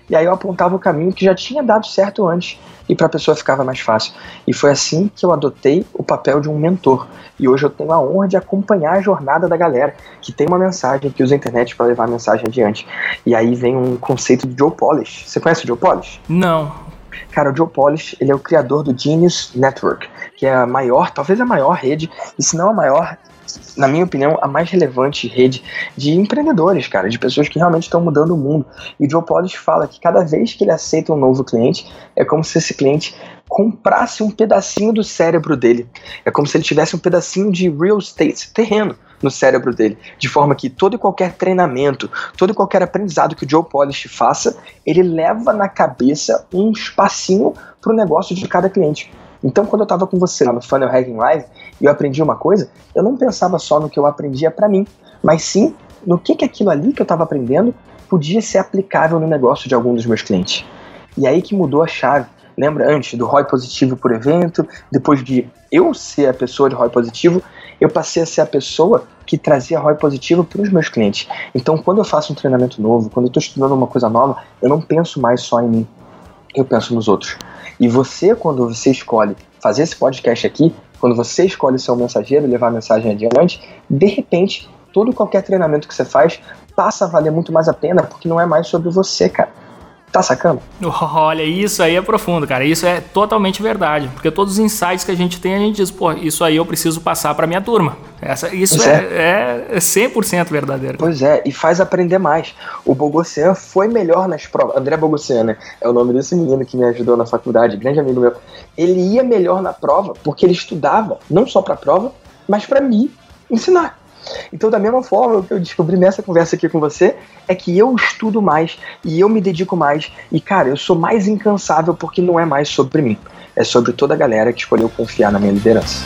E aí eu apontava o caminho que já tinha dado certo antes e para a pessoa ficava mais fácil. E foi assim que eu adotei o papel de um mentor. E hoje eu tenho a honra de acompanhar a jornada da galera que tem uma mensagem, que usa a internet para levar a mensagem adiante. E aí vem um conceito do Joe Polish. Você conhece o Joe Polish? Não. Cara, o Joe Polish, ele é o criador do Genius Network, que é a maior, talvez a maior rede, e se não a maior, na minha opinião, a mais relevante rede de empreendedores, cara, de pessoas que realmente estão mudando o mundo. E o Joe Polish fala que cada vez que ele aceita um novo cliente, é como se esse cliente comprasse um pedacinho do cérebro dele. É como se ele tivesse um pedacinho de real estate, terreno, no cérebro dele, de forma que todo e qualquer treinamento, todo e qualquer aprendizado que o Joe Polish faça, ele leva na cabeça um espacinho para o negócio de cada cliente. Então, quando eu estava com você lá no Funnel Hacking Live e eu aprendi uma coisa, eu não pensava só no que eu aprendia para mim, mas sim no que, que aquilo ali que eu estava aprendendo podia ser aplicável no negócio de algum dos meus clientes. E aí que mudou a chave. Lembra antes do ROI positivo por evento, depois de eu ser a pessoa de ROI positivo, eu passei a ser a pessoa que trazia ROI positivo para os meus clientes. Então, quando eu faço um treinamento novo, quando eu estou estudando uma coisa nova, eu não penso mais só em mim, eu penso nos outros. E você, quando você escolhe fazer esse podcast aqui, quando você escolhe ser um mensageiro levar a mensagem adiante, de repente, todo qualquer treinamento que você faz passa a valer muito mais a pena, porque não é mais sobre você, cara. Tá sacando? Olha, isso aí é profundo, cara. Isso é totalmente verdade. Porque todos os insights que a gente tem, a gente diz, pô, isso aí eu preciso passar para minha turma. Essa, isso é, é, é 100% verdadeiro. Pois é, e faz aprender mais. O Bogossian foi melhor nas provas. André Bogossian, né? É o nome desse menino que me ajudou na faculdade, grande amigo meu. Ele ia melhor na prova porque ele estudava, não só para a prova, mas para mim ensinar. Então, da mesma forma, o que eu descobri nessa conversa aqui com você é que eu estudo mais e eu me dedico mais. E, cara, eu sou mais incansável porque não é mais sobre mim. É sobre toda a galera que escolheu confiar na minha liderança.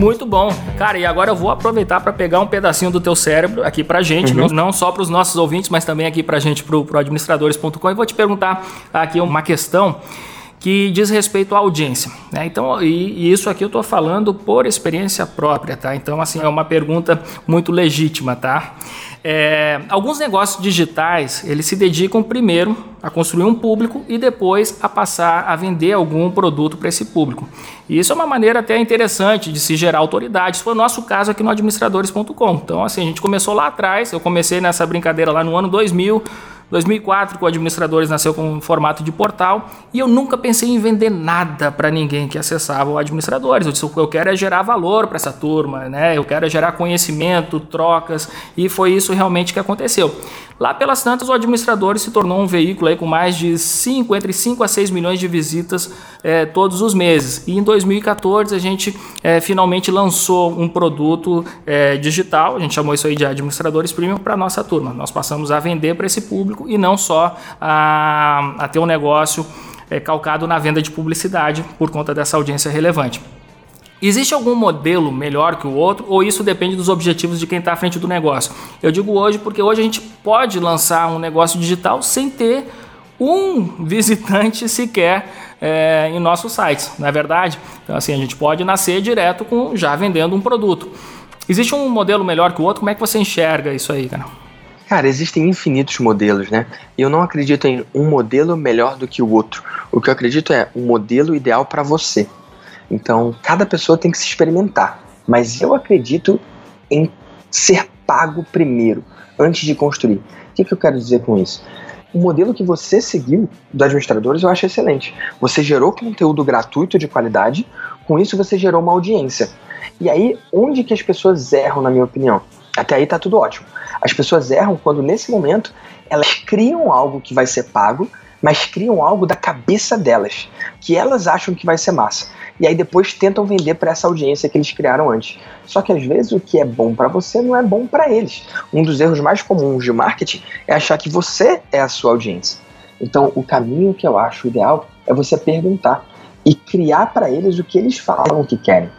Muito bom. Cara, e agora eu vou aproveitar para pegar um pedacinho do teu cérebro aqui pra gente, uhum. não, só para os nossos ouvintes, mas também aqui pra gente pro, pro administradores.com e vou te perguntar aqui uma questão que diz respeito à audiência. Né? Então, e, e, isso aqui eu estou falando por experiência própria, tá? Então, assim, é uma pergunta muito legítima, tá? É, alguns negócios digitais, eles se dedicam primeiro a construir um público e depois a passar a vender algum produto para esse público. E isso é uma maneira até interessante de se gerar autoridade. Isso foi o nosso caso aqui no administradores.com. Então, assim, a gente começou lá atrás, eu comecei nessa brincadeira lá no ano 2000, 2004, que o Administradores nasceu com um formato de portal e eu nunca pensei em vender nada para ninguém que acessava o Administradores. Eu disse, o que eu quero é gerar valor para essa turma, né? eu quero é gerar conhecimento, trocas e foi isso realmente que aconteceu. Lá pelas tantas, o Administradores se tornou um veículo aí com mais de 5, entre 5 a 6 milhões de visitas é, todos os meses. E em 2014 a gente é, finalmente lançou um produto é, digital, a gente chamou isso aí de Administradores Premium para nossa turma. Nós passamos a vender para esse público público e não só a, a ter um negócio é, calcado na venda de publicidade por conta dessa audiência relevante. Existe algum modelo melhor que o outro ou isso depende dos objetivos de quem está à frente do negócio? Eu digo hoje porque hoje a gente pode lançar um negócio digital sem ter um visitante sequer é, em nossos sites, não é verdade? Então assim, a gente pode nascer direto com já vendendo um produto. Existe um modelo melhor que o outro? Como é que você enxerga isso aí, cara? Cara, existem infinitos modelos, né? E eu não acredito em um modelo melhor do que o outro. O que eu acredito é um modelo ideal para você. Então, cada pessoa tem que se experimentar. Mas eu acredito em ser pago primeiro, antes de construir. O que, que eu quero dizer com isso? O modelo que você seguiu do administradores eu acho excelente. Você gerou conteúdo gratuito de qualidade, com isso você gerou uma audiência. E aí, onde que as pessoas erram, na minha opinião? Até aí tá tudo ótimo. As pessoas erram quando, nesse momento, elas criam algo que vai ser pago, mas criam algo da cabeça delas, que elas acham que vai ser massa. E aí depois tentam vender para essa audiência que eles criaram antes. Só que às vezes o que é bom para você não é bom para eles. Um dos erros mais comuns de marketing é achar que você é a sua audiência. Então, o caminho que eu acho ideal é você perguntar e criar para eles o que eles falam que querem.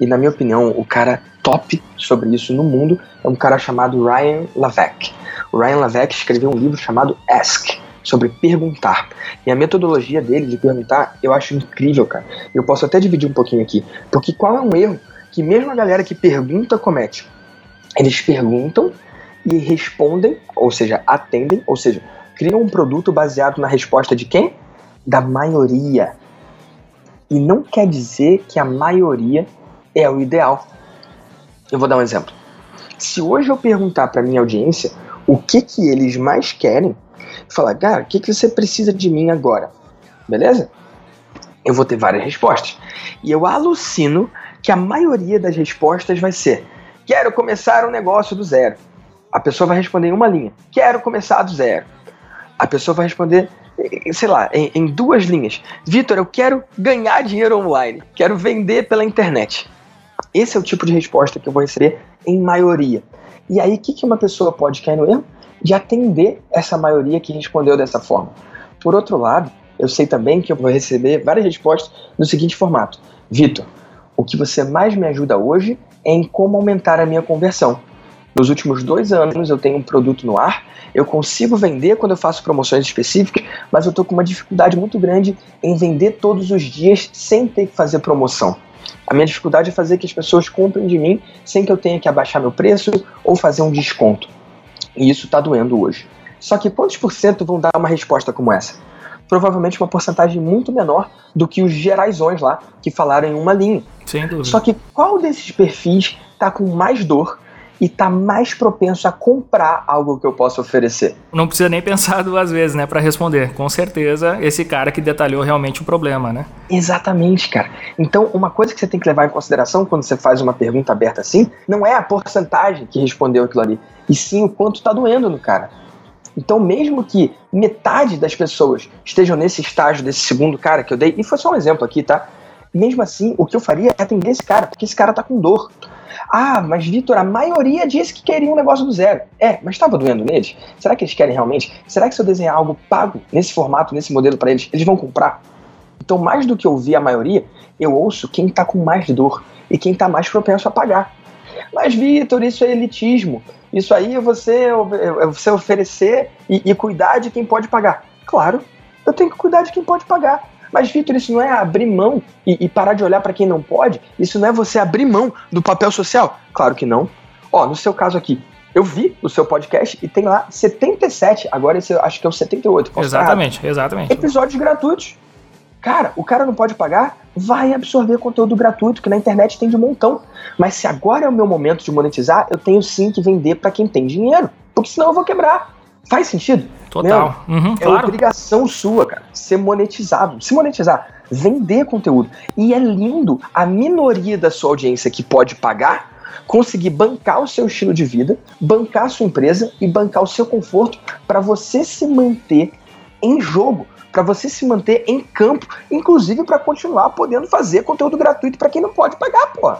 E na minha opinião, o cara top sobre isso no mundo é um cara chamado Ryan Lavec. O Ryan Lavec escreveu um livro chamado Ask, sobre perguntar. E a metodologia dele de perguntar eu acho incrível, cara. Eu posso até dividir um pouquinho aqui. Porque qual é um erro que mesmo a galera que pergunta comete? Eles perguntam e respondem, ou seja, atendem, ou seja, criam um produto baseado na resposta de quem? Da maioria. E não quer dizer que a maioria é o ideal. Eu vou dar um exemplo. Se hoje eu perguntar para minha audiência o que que eles mais querem, falar, cara, o que que você precisa de mim agora? Beleza? Eu vou ter várias respostas. E eu alucino que a maioria das respostas vai ser: quero começar um negócio do zero. A pessoa vai responder em uma linha: quero começar do zero. A pessoa vai responder, sei lá, em, em duas linhas: Vitor, eu quero ganhar dinheiro online, quero vender pela internet. Esse é o tipo de resposta que eu vou receber em maioria. E aí, o que, que uma pessoa pode cair no erro? De atender essa maioria que respondeu dessa forma. Por outro lado, eu sei também que eu vou receber várias respostas no seguinte formato: Vitor, o que você mais me ajuda hoje é em como aumentar a minha conversão. Nos últimos dois anos eu tenho um produto no ar, eu consigo vender quando eu faço promoções específicas, mas eu estou com uma dificuldade muito grande em vender todos os dias sem ter que fazer promoção. A minha dificuldade é fazer que as pessoas comprem de mim sem que eu tenha que abaixar meu preço ou fazer um desconto. E isso está doendo hoje. Só que quantos por cento vão dar uma resposta como essa? Provavelmente uma porcentagem muito menor do que os geraisões lá que falaram em uma linha. Sem dúvida. Só que qual desses perfis está com mais dor e tá mais propenso a comprar algo que eu possa oferecer. Não precisa nem pensar duas vezes, né, para responder. Com certeza, esse cara que detalhou realmente o problema, né? Exatamente, cara. Então, uma coisa que você tem que levar em consideração quando você faz uma pergunta aberta assim, não é a porcentagem que respondeu aquilo ali, e sim o quanto tá doendo no cara. Então, mesmo que metade das pessoas estejam nesse estágio desse segundo cara que eu dei, e foi só um exemplo aqui, tá? Mesmo assim, o que eu faria é atender esse cara, porque esse cara tá com dor. Ah, mas Vitor, a maioria disse que queria um negócio do zero. É, mas estava doendo neles? Será que eles querem realmente? Será que se eu desenhar algo pago nesse formato, nesse modelo para eles, eles vão comprar? Então, mais do que ouvir a maioria, eu ouço quem está com mais dor e quem está mais propenso a pagar. Mas, Vitor, isso é elitismo. Isso aí é você, é você oferecer e, e cuidar de quem pode pagar. Claro, eu tenho que cuidar de quem pode pagar. Mas, Vitor, isso não é abrir mão e, e parar de olhar para quem não pode? Isso não é você abrir mão do papel social? Claro que não. Ó, no seu caso aqui, eu vi o seu podcast e tem lá 77, agora esse acho que é o 78. Exatamente, exatamente. Episódios gratuitos. Cara, o cara não pode pagar, vai absorver conteúdo gratuito, que na internet tem de um montão. Mas se agora é o meu momento de monetizar, eu tenho sim que vender para quem tem dinheiro, porque senão eu vou quebrar. Faz sentido? Total. Uhum, é claro. obrigação sua, cara, ser monetizado. Se monetizar, vender conteúdo. E é lindo a minoria da sua audiência que pode pagar conseguir bancar o seu estilo de vida, bancar a sua empresa e bancar o seu conforto para você se manter em jogo, para você se manter em campo, inclusive para continuar podendo fazer conteúdo gratuito para quem não pode pagar, pô.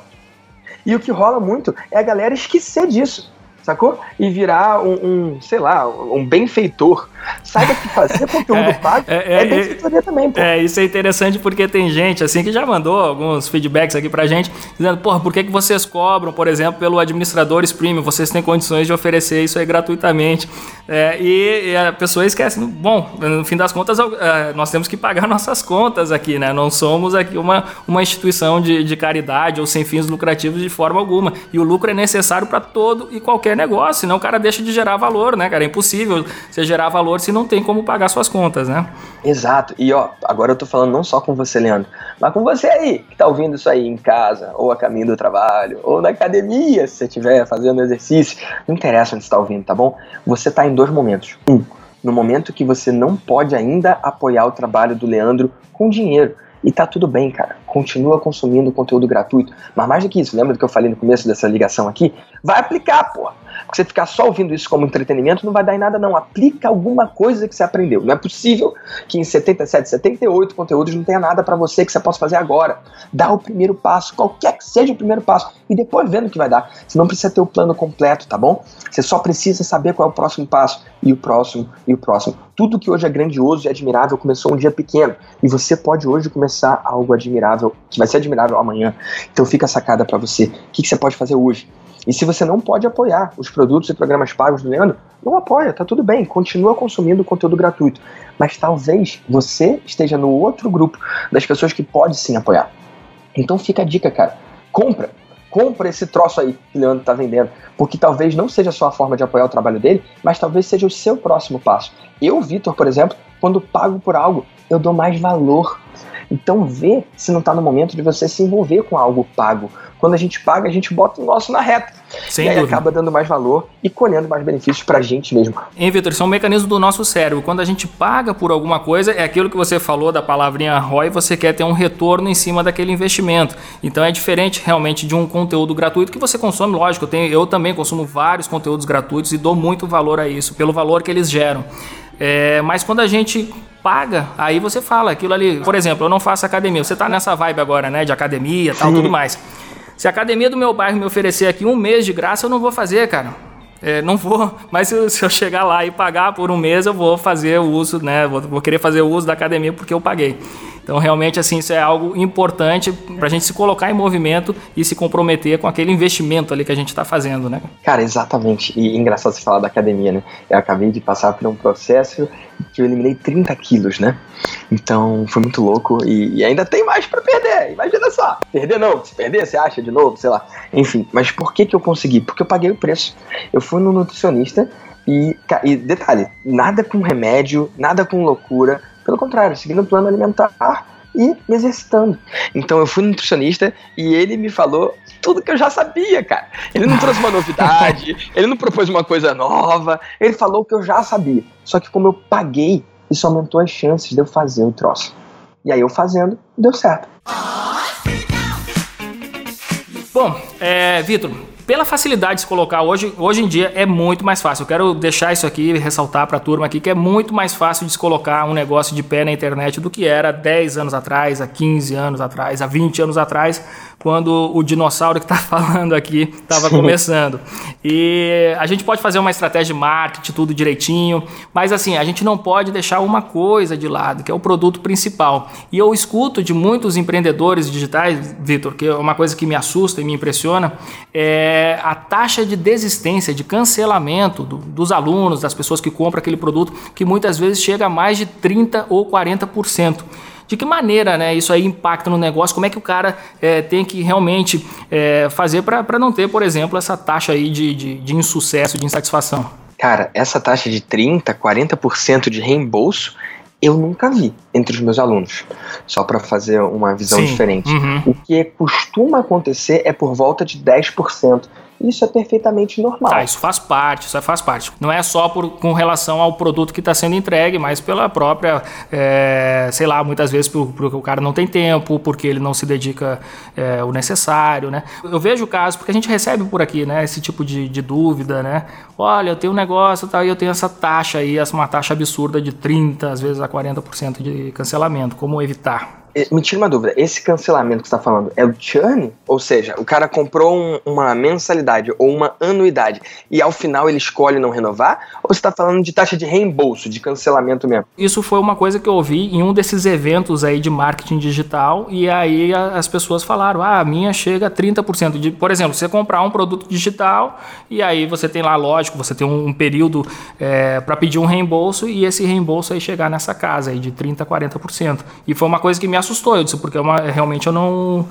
E o que rola muito é a galera esquecer disso sacou? E virar um, um, sei lá, um benfeitor. Saiba que fazer conteúdo é, pago é, é, é benfeitoria também, pô. É, isso é interessante porque tem gente, assim, que já mandou alguns feedbacks aqui pra gente, dizendo, porra, por que, que vocês cobram, por exemplo, pelo administradores premium? Vocês têm condições de oferecer isso aí gratuitamente. É, e, e, a pessoa esquece, bom, no fim das contas, é, nós temos que pagar nossas contas aqui, né? Não somos aqui uma, uma instituição de, de caridade ou sem fins lucrativos de forma alguma. E o lucro é necessário para todo e qualquer qualquer negócio, senão o cara deixa de gerar valor, né, cara? É impossível você gerar valor se não tem como pagar suas contas, né? Exato. E ó, agora eu tô falando não só com você, Leandro, mas com você aí, que tá ouvindo isso aí em casa, ou a caminho do trabalho, ou na academia, se você estiver fazendo exercício. Não interessa onde você tá ouvindo, tá bom? Você tá em dois momentos. Um, no momento que você não pode ainda apoiar o trabalho do Leandro com dinheiro. E tá tudo bem, cara. Continua consumindo conteúdo gratuito. Mas mais do que isso, lembra do que eu falei no começo dessa ligação aqui? Vai aplicar, pô. Porque você ficar só ouvindo isso como entretenimento não vai dar em nada, não. Aplica alguma coisa que você aprendeu. Não é possível que em 77, 78 conteúdos não tenha nada para você que você possa fazer agora. Dá o primeiro passo, qualquer que seja o primeiro passo, e depois vendo o que vai dar. Você não precisa ter o plano completo, tá bom? Você só precisa saber qual é o próximo passo, e o próximo, e o próximo. Tudo que hoje é grandioso e admirável começou um dia pequeno. E você pode hoje começar algo admirável, que vai ser admirável amanhã. Então fica a sacada para você. O que, que você pode fazer hoje? E se você não pode apoiar os produtos e programas pagos do Leandro, não apoia, tá tudo bem, continua consumindo conteúdo gratuito. Mas talvez você esteja no outro grupo das pessoas que pode sim apoiar. Então fica a dica, cara. Compra, compra esse troço aí que o Leandro tá vendendo, porque talvez não seja só a forma de apoiar o trabalho dele, mas talvez seja o seu próximo passo. Eu, Vitor, por exemplo, quando pago por algo, eu dou mais valor. Então vê se não está no momento de você se envolver com algo pago, quando a gente paga, a gente bota o nosso na reta. Sem e aí dúvida. acaba dando mais valor e colhendo mais benefícios para a gente mesmo. Hein, Vitor? Isso é um mecanismo do nosso cérebro. Quando a gente paga por alguma coisa, é aquilo que você falou da palavrinha ROI, você quer ter um retorno em cima daquele investimento. Então é diferente realmente de um conteúdo gratuito que você consome, lógico. Eu, tenho, eu também consumo vários conteúdos gratuitos e dou muito valor a isso, pelo valor que eles geram. É, mas quando a gente paga, aí você fala aquilo ali. Por exemplo, eu não faço academia. Você está nessa vibe agora, né? De academia e tal, tudo mais. Se a academia do meu bairro me oferecer aqui um mês de graça, eu não vou fazer, cara. É, não vou, mas se, se, eu chegar lá e pagar por um mês, eu vou fazer o uso, né? Vou, vou, querer fazer o uso da academia porque eu paguei. Então, realmente, assim, isso é algo importante para a gente se colocar em movimento e se comprometer com aquele investimento ali que a gente está fazendo, né? Cara, exatamente. E engraçado você falar da academia, né? Eu acabei de passar por um processo que eu eliminei 30 quilos, né? Então, foi muito louco e, e ainda tem mais para perder. Imagina só. Perder não. Se perder, você acha de novo, sei lá. Enfim, mas por que que eu consegui? Porque eu paguei o preço. Eu fui no nutricionista e, e detalhe, nada com remédio, nada com loucura pelo contrário, seguindo o plano alimentar e me exercitando. Então eu fui no nutricionista e ele me falou tudo que eu já sabia, cara. Ele não trouxe uma novidade, ele não propôs uma coisa nova, ele falou o que eu já sabia. Só que como eu paguei, isso aumentou as chances de eu fazer o troço. E aí eu fazendo, deu certo. Bom, é, Vitor, pela facilidade de se colocar hoje, hoje em dia é muito mais fácil. Eu quero deixar isso aqui, ressaltar para a turma aqui que é muito mais fácil de se colocar um negócio de pé na internet do que era 10 anos atrás, há 15 anos atrás, há 20 anos atrás, quando o dinossauro que está falando aqui estava começando. E a gente pode fazer uma estratégia de marketing, tudo direitinho, mas assim, a gente não pode deixar uma coisa de lado, que é o produto principal. E eu escuto de muitos empreendedores digitais, Vitor, que é uma coisa que me assusta e me impressiona, é a taxa de desistência, de cancelamento do, dos alunos, das pessoas que compram aquele produto, que muitas vezes chega a mais de 30 ou 40% de que maneira né, isso aí impacta no negócio, como é que o cara é, tem que realmente é, fazer para não ter, por exemplo, essa taxa aí de, de, de insucesso, de insatisfação. Cara, essa taxa de 30%, 40% de reembolso eu nunca vi entre os meus alunos. Só para fazer uma visão Sim. diferente. Uhum. O que costuma acontecer é por volta de 10%. Isso é perfeitamente normal. Ah, isso faz parte, isso faz parte. Não é só por, com relação ao produto que está sendo entregue, mas pela própria, é, sei lá, muitas vezes porque o cara não tem tempo, porque ele não se dedica é, o necessário, né? Eu vejo o caso, porque a gente recebe por aqui, né, esse tipo de, de dúvida, né? Olha, eu tenho um negócio tá, e eu tenho essa taxa aí, essa uma taxa absurda de 30%, às vezes a 40% de cancelamento. Como evitar? Me tira uma dúvida, esse cancelamento que você está falando é o churn? Ou seja, o cara comprou um, uma mensalidade ou uma anuidade e ao final ele escolhe não renovar? Ou você está falando de taxa de reembolso, de cancelamento mesmo? Isso foi uma coisa que eu ouvi em um desses eventos aí de marketing digital e aí as pessoas falaram, ah, a minha chega a 30%. De, por exemplo, você comprar um produto digital e aí você tem lá, lógico, você tem um, período é, para pedir um reembolso e esse reembolso aí chegar nessa casa aí de 30%, 40%. E foi uma coisa que me assustou, eu disse, porque é uma, realmente eu não,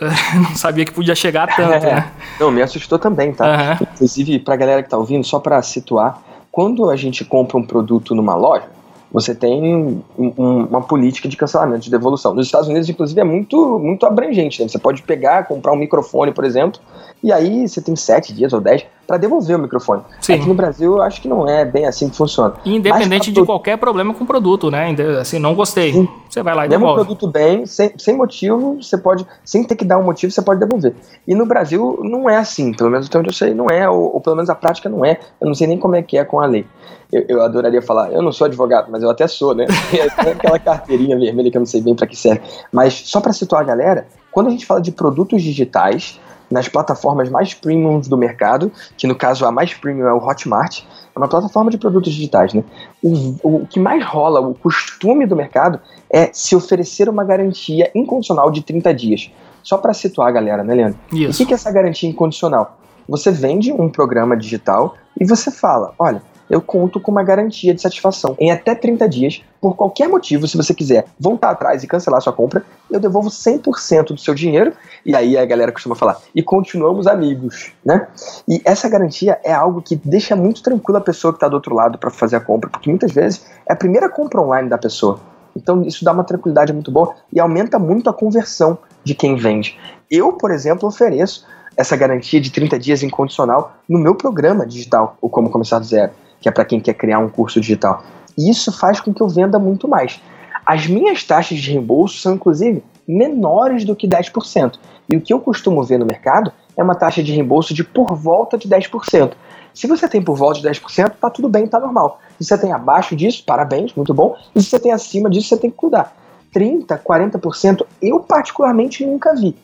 não sabia que podia chegar tanto, é, né? Não, me assustou também, tá? Uhum. Inclusive, pra galera que tá ouvindo, só para situar, quando a gente compra um produto numa loja, você tem um, uma política de cancelamento, de devolução. Nos Estados Unidos, inclusive, é muito, muito abrangente. Né? Você pode pegar, comprar um microfone, por exemplo, e aí você tem sete dias ou dez para devolver o microfone. Sim. Aqui no Brasil, eu acho que não é bem assim que funciona. Independente de qualquer problema com o produto, né? Assim, não gostei. Sim. Você vai lá e devolve. um produto bem, sem, sem motivo, você pode, sem ter que dar um motivo, você pode devolver. E no Brasil não é assim, pelo menos até onde eu sei, não é, ou, ou, pelo menos a prática não é. Eu não sei nem como é que é com a lei. Eu, eu adoraria falar, eu não sou advogado, mas eu até sou, né? Tem aquela carteirinha vermelha que eu não sei bem para que serve. Mas só para situar a galera, quando a gente fala de produtos digitais, nas plataformas mais premiums do mercado, que no caso a mais premium é o Hotmart, é uma plataforma de produtos digitais, né? O, o que mais rola, o costume do mercado é se oferecer uma garantia incondicional de 30 dias. Só para situar a galera, né, Leandro? Isso. E o que é essa garantia incondicional? Você vende um programa digital e você fala: olha, eu conto com uma garantia de satisfação em até 30 dias, por qualquer motivo, se você quiser voltar atrás e cancelar sua compra, eu devolvo 100% do seu dinheiro, e aí a galera costuma falar, e continuamos amigos, né? E essa garantia é algo que deixa muito tranquila a pessoa que está do outro lado para fazer a compra, porque muitas vezes é a primeira compra online da pessoa. Então isso dá uma tranquilidade muito boa e aumenta muito a conversão de quem vende. Eu, por exemplo, ofereço essa garantia de 30 dias incondicional no meu programa digital, o Como Começar do Zero que é para quem quer criar um curso digital. E isso faz com que eu venda muito mais. As minhas taxas de reembolso são, inclusive, menores do que 10%. E o que eu costumo ver no mercado é uma taxa de reembolso de por volta de 10%. Se você tem por volta de 10%, tá tudo bem, tá normal. Se você tem abaixo disso, parabéns, muito bom. E se você tem acima disso, você tem que cuidar. 30%, 40%, eu particularmente nunca vi.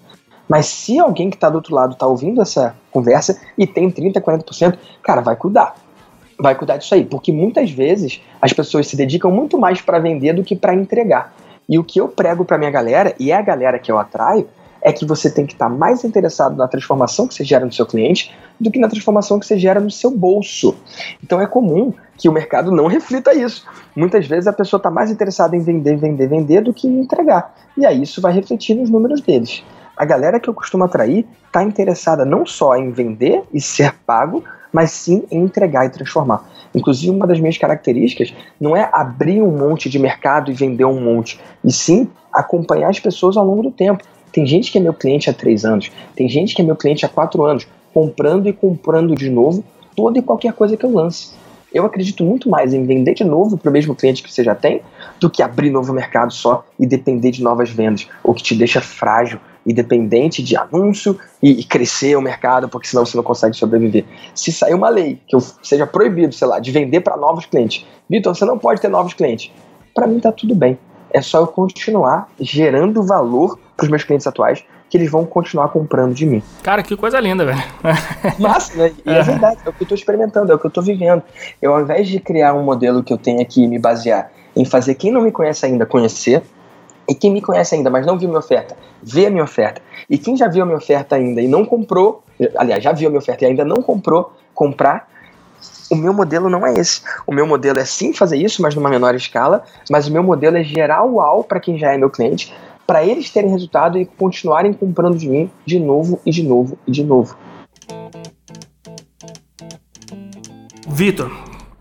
Mas se alguém que está do outro lado está ouvindo essa conversa e tem 30%, 40%, cara, vai cuidar vai cuidar disso aí, porque muitas vezes as pessoas se dedicam muito mais para vender do que para entregar. E o que eu prego para minha galera, e é a galera que eu atraio, é que você tem que estar tá mais interessado na transformação que você gera no seu cliente do que na transformação que você gera no seu bolso. Então é comum que o mercado não reflita isso. Muitas vezes a pessoa está mais interessada em vender, vender, vender do que entregar. E aí isso vai refletir nos números deles. A galera que eu costumo atrair está interessada não só em vender e ser pago, mas sim em entregar e transformar. Inclusive, uma das minhas características não é abrir um monte de mercado e vender um monte, e sim acompanhar as pessoas ao longo do tempo. Tem gente que é meu cliente há três anos, tem gente que é meu cliente há quatro anos, comprando e comprando de novo toda e qualquer coisa que eu lance. Eu acredito muito mais em vender de novo para o mesmo cliente que você já tem do que abrir novo mercado só e depender de novas vendas, o que te deixa frágil e dependente de anúncio e, e, crescer o mercado, porque senão você não consegue sobreviver. Se sair uma lei que eu seja proibido, sei lá, de vender para novos clientes, Vitor, você não pode ter novos clientes. Para mim tá tudo bem. É só eu continuar gerando valor para os meus clientes atuais que eles vão continuar comprando de mim. Cara, que coisa linda, velho. Massa, né? E é. é verdade, é o que eu estou experimentando, é o que eu estou vivendo. Eu, ao invés de criar um modelo que eu tenha que me basear em fazer quem não me conhece ainda conhecer, e quem me conhece ainda, mas não viu minha oferta, vê a minha oferta. E quem já viu a minha oferta ainda e não comprou, aliás, já viu a minha oferta e ainda não comprou, comprar, o meu modelo não é esse. O meu modelo é sim fazer isso, mas numa menor escala, mas o meu modelo é gerar UAU para quem já é meu cliente, para eles terem resultado e continuarem comprando de mim de novo e de novo e de novo. Vitor,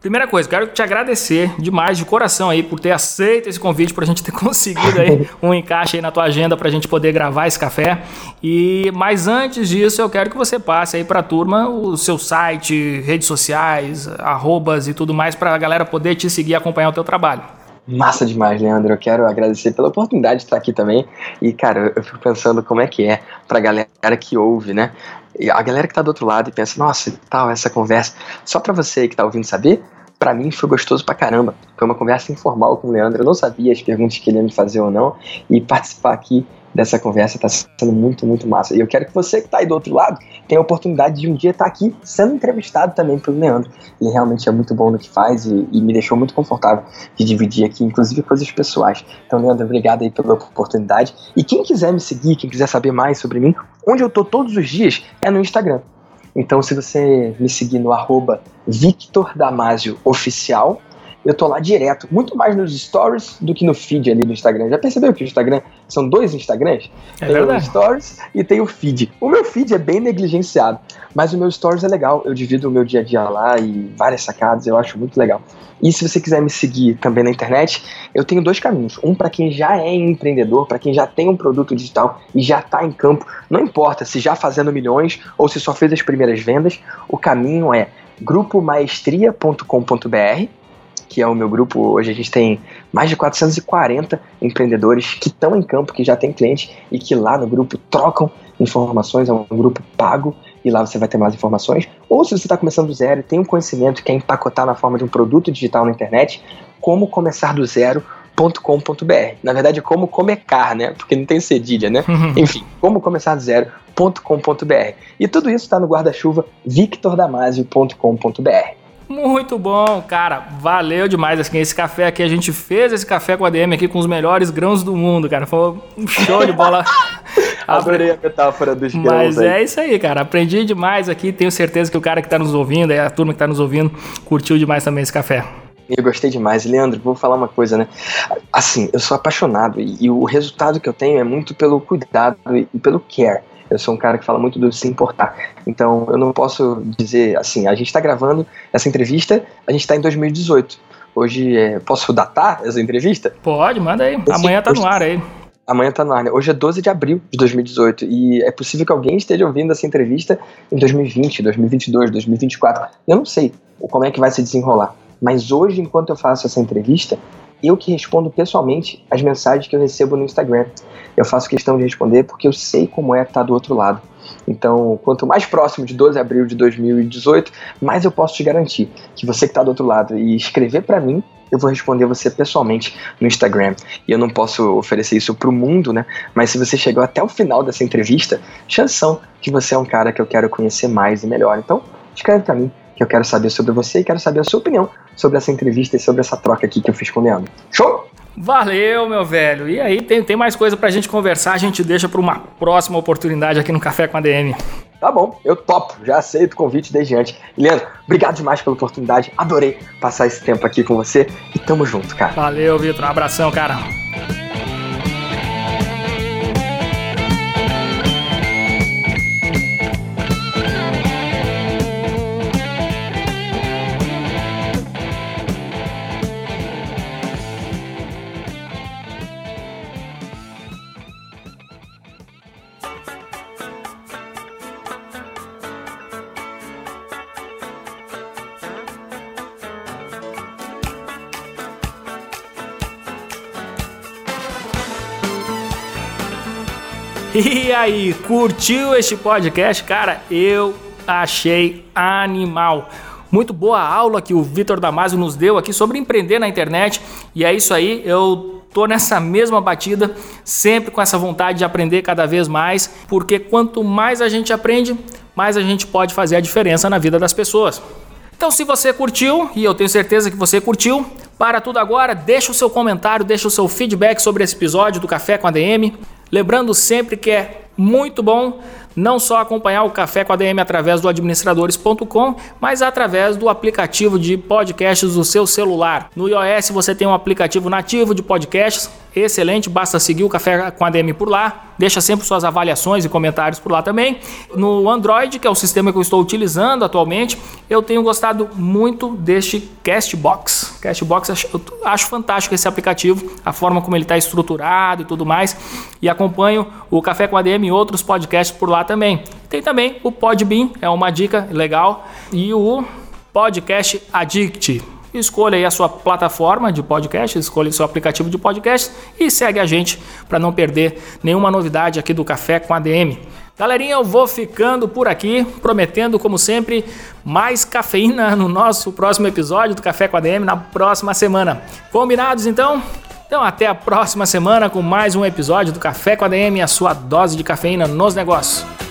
primeira coisa, quero te agradecer demais de coração aí por ter aceito esse convite para a gente ter conseguido aí um encaixe aí na tua agenda para a gente poder gravar esse café. E mas antes disso, eu quero que você passe aí para a turma o seu site, redes sociais, arrobas e tudo mais para a galera poder te seguir e acompanhar o teu trabalho. Massa demais, Leandro. Eu quero agradecer pela oportunidade de estar aqui também. E, cara, eu fico pensando como é que é pra galera que ouve, né? A galera que tá do outro lado e pensa, nossa, tal, essa conversa. Só pra você que tá ouvindo saber, para mim foi gostoso pra caramba. Foi uma conversa informal com o Leandro. Eu não sabia as perguntas que ele ia me fazer ou não. E participar aqui dessa conversa está sendo muito, muito massa. E eu quero que você que está aí do outro lado tenha a oportunidade de um dia estar tá aqui sendo entrevistado também pelo Leandro. Ele realmente é muito bom no que faz e, e, me deixou muito confortável de dividir aqui, inclusive coisas pessoais. Então, Leandro, obrigado aí pela oportunidade. E quem quiser me seguir, quem quiser saber mais sobre mim, onde eu tô todos os dias é no Instagram. Então, se você me seguir no arroba Victor Damasio Oficial, eu tô lá direto, muito mais nos stories do que no feed ali do Instagram. Já percebeu que o Instagram são dois Instagrams? É tem verdade. o stories e tem o feed. O meu feed é bem negligenciado, mas o meu stories é legal. Eu divido o meu dia a dia lá e várias sacadas, eu acho muito legal. E se você quiser me seguir também na internet, eu tenho dois caminhos. Um para quem já é empreendedor, para quem já tem um produto digital e já está em campo, não importa se já fazendo milhões ou se só fez as primeiras vendas, o caminho é grupomaestria.com.br que é o meu grupo. Hoje a gente tem mais de 440 empreendedores que estão em campo, que já tem cliente e que lá no grupo trocam informações. É um grupo pago e lá você vai ter mais informações. Ou se você está começando do zero e tem um conhecimento que quer empacotar na forma de um produto digital na internet, como começar do zero .com.br. Na verdade, é como comecar, né? Porque não tem cedilha, né? Uhum. Enfim, como começar do zero.com.br. E tudo isso está no guarda-chuva victordamasio.com.br. Muito bom, cara. Valeu demais assim, esse café aqui. A gente fez esse café com a DM aqui com os melhores grãos do mundo, cara. Foi um show de bola. Adorei a metáfora dos grãos. Mas aí. é isso aí, cara. Aprendi demais aqui. Tenho certeza que o cara que tá nos ouvindo, a turma que tá nos ouvindo, curtiu demais também esse café. Eu gostei demais. Leandro, vou falar uma coisa, né? Assim, eu sou apaixonado e, e o resultado que eu tenho é muito pelo cuidado e, e pelo care. Eu sou um cara que fala muito do se importar. Então, eu não posso dizer assim, a gente está gravando essa entrevista, a gente está em 2018. Hoje, é, posso datar essa entrevista? Pode, manda aí. Esse, Amanhã tá no ar aí. Amanhã tá no ar, né? Hoje é 12 de abril de 2018 e é possível que alguém esteja ouvindo essa entrevista em 2020, 2022, 2024. Eu não sei como é que vai se desenrolar. Mas hoje, enquanto eu faço essa entrevista, eu que respondo pessoalmente as mensagens que eu recebo no Instagram. Eu faço questão de responder porque eu sei como é estar do outro lado. Então, quanto mais próximo de 12 de abril de 2018, mais eu posso te garantir que você que está do outro lado e escrever para mim, eu vou responder você pessoalmente no Instagram. E eu não posso oferecer isso para o mundo, né? Mas se você chegou até o final dessa entrevista, chanção que você é um cara que eu quero conhecer mais e melhor. Então, escreve para mim que eu quero saber sobre você e quero saber a sua opinião sobre essa entrevista e sobre essa troca aqui que eu fiz com o Leandro. Show? Valeu, meu velho. E aí, tem, tem mais coisa pra gente conversar, a gente deixa pra uma próxima oportunidade aqui no Café com a DM. Tá bom, eu topo, já aceito o convite desde antes. Leandro, obrigado demais pela oportunidade, adorei passar esse tempo aqui com você e tamo junto, cara. Valeu, Vitor, um abração, cara. E aí, curtiu este podcast? Cara, eu achei animal. Muito boa aula que o Vitor Damasio nos deu aqui sobre empreender na internet. E é isso aí, eu tô nessa mesma batida, sempre com essa vontade de aprender cada vez mais, porque quanto mais a gente aprende, mais a gente pode fazer a diferença na vida das pessoas. Então, se você curtiu, e eu tenho certeza que você curtiu, para tudo agora, deixa o seu comentário, deixa o seu feedback sobre esse episódio do Café com a DM. Lembrando sempre que é muito bom não só acompanhar o Café com a DM através do administradores.com, mas através do aplicativo de podcasts do seu celular. No iOS você tem um aplicativo nativo de podcasts, excelente, basta seguir o Café com a DM por lá, deixa sempre suas avaliações e comentários por lá também. No Android, que é o sistema que eu estou utilizando atualmente, eu tenho gostado muito deste Castbox. Castbox, eu acho fantástico esse aplicativo, a forma como ele está estruturado e tudo mais, e acompanho o Café com a DM e outros podcasts por lá também. Tem também o Podbean, é uma dica legal, e o Podcast Addict. Escolha aí a sua plataforma de podcast, escolha o seu aplicativo de podcast e segue a gente para não perder nenhuma novidade aqui do Café com ADM. Galerinha, eu vou ficando por aqui, prometendo, como sempre, mais cafeína no nosso próximo episódio do Café com ADM na próxima semana. Combinados então? Então, até a próxima semana com mais um episódio do Café com a DM, a sua dose de cafeína nos negócios.